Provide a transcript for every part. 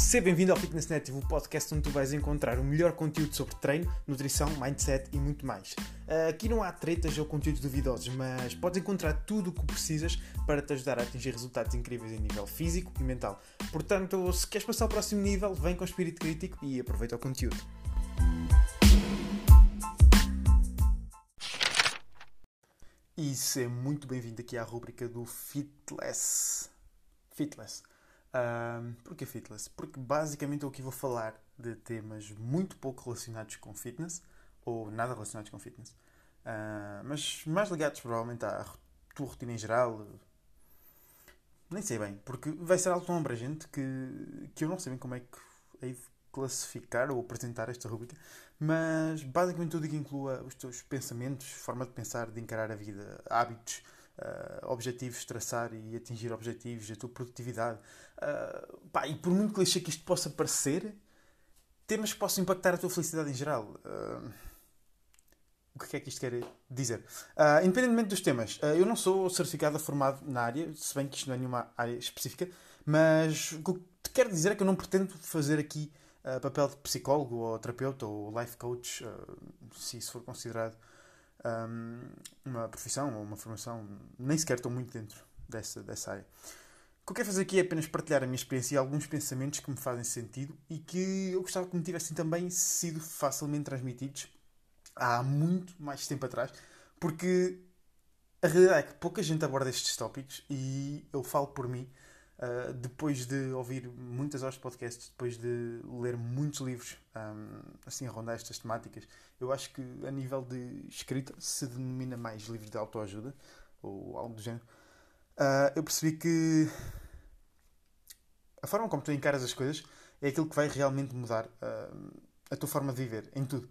Seja bem-vindo ao Fitness Native, o podcast onde tu vais encontrar o melhor conteúdo sobre treino, nutrição, mindset e muito mais. Aqui não há tretas ou conteúdos duvidosos, mas podes encontrar tudo o que precisas para te ajudar a atingir resultados incríveis em nível físico e mental. Portanto, se queres passar ao próximo nível, vem com espírito crítico e aproveita o conteúdo. E seja muito bem-vindo aqui à rubrica do Fitless. Fitless. Um, porquê Fitless? Porque basicamente eu aqui vou falar de temas muito pouco relacionados com fitness, ou nada relacionados com fitness, uh, mas mais ligados provavelmente à tua rotina em geral. Nem sei bem, porque vai ser algo tão abrangente que, que eu não sei bem como é que hei de classificar ou apresentar esta rubrica, mas basicamente tudo que inclua os teus pensamentos, forma de pensar, de encarar a vida, hábitos, uh, objetivos, traçar e atingir objetivos, a tua produtividade. Uh, pá, e por muito clichê que isto possa parecer, temas que possam impactar a tua felicidade em geral. Uh, o que é que isto quer dizer? Independentemente dos temas, eu não sou certificado formado na área, se bem que isto não é nenhuma área específica, mas o que te quero dizer é que eu não pretendo fazer aqui papel de psicólogo ou terapeuta ou life coach, se isso for considerado uma profissão ou uma formação, nem sequer estou muito dentro dessa, dessa área. O que eu quero fazer aqui é apenas partilhar a minha experiência e alguns pensamentos que me fazem sentido e que eu gostava que me tivessem também sido facilmente transmitidos há muito mais tempo atrás, porque a realidade é que pouca gente aborda estes tópicos e eu falo por mim. Uh, depois de ouvir muitas horas de podcasts, depois de ler muitos livros um, assim a rondar estas temáticas, eu acho que a nível de escrita se denomina mais livros de autoajuda ou algo do género. Uh, eu percebi que a forma como tu encaras as coisas é aquilo que vai realmente mudar uh, a tua forma de viver em tudo,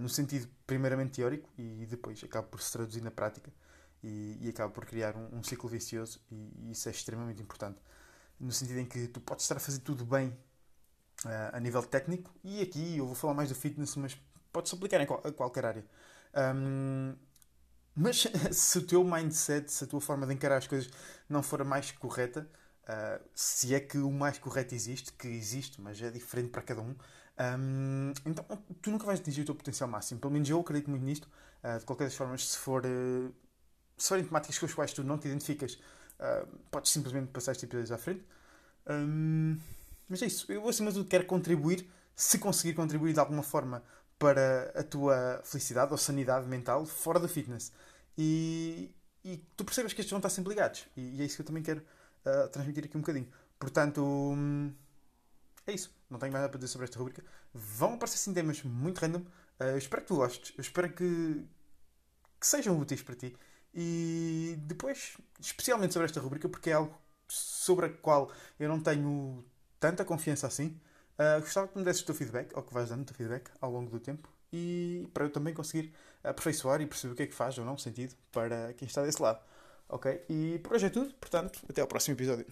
no sentido primeiramente teórico e depois acaba por se traduzir na prática e, e acaba por criar um, um ciclo vicioso e, e isso é extremamente importante no sentido em que tu podes estar a fazer tudo bem uh, a nível técnico, e aqui eu vou falar mais do fitness, mas pode-se aplicar em qual, qualquer área. Um, mas se o teu mindset, se a tua forma de encarar as coisas não for a mais correta, uh, se é que o mais correto existe, que existe, mas é diferente para cada um, um então tu nunca vais atingir o teu potencial máximo. Pelo menos eu acredito muito nisto. Uh, de qualquer das formas, se, for, uh, se forem temáticas com as quais tu não te identificas, Uh, podes simplesmente passar este episódio à frente. Um, mas é isso. Eu, acima de tudo, quero contribuir, se conseguir contribuir de alguma forma para a tua felicidade ou sanidade mental fora do fitness. E, e tu percebes que estes vão estar sempre ligados. E, e é isso que eu também quero uh, transmitir aqui um bocadinho. Portanto, um, é isso. Não tenho mais nada para dizer sobre esta rubrica. Vão aparecer assim temas muito random. Uh, eu espero que tu gostes. Eu espero que, que sejam úteis para ti. E depois, especialmente sobre esta rubrica, porque é algo sobre a qual eu não tenho tanta confiança assim, uh, gostava que me desses o teu feedback, ou que vais dando o teu feedback ao longo do tempo, e para eu também conseguir aperfeiçoar e perceber o que é que faz ou não sentido para quem está desse lado. Ok? E por hoje é tudo, portanto, até ao próximo episódio.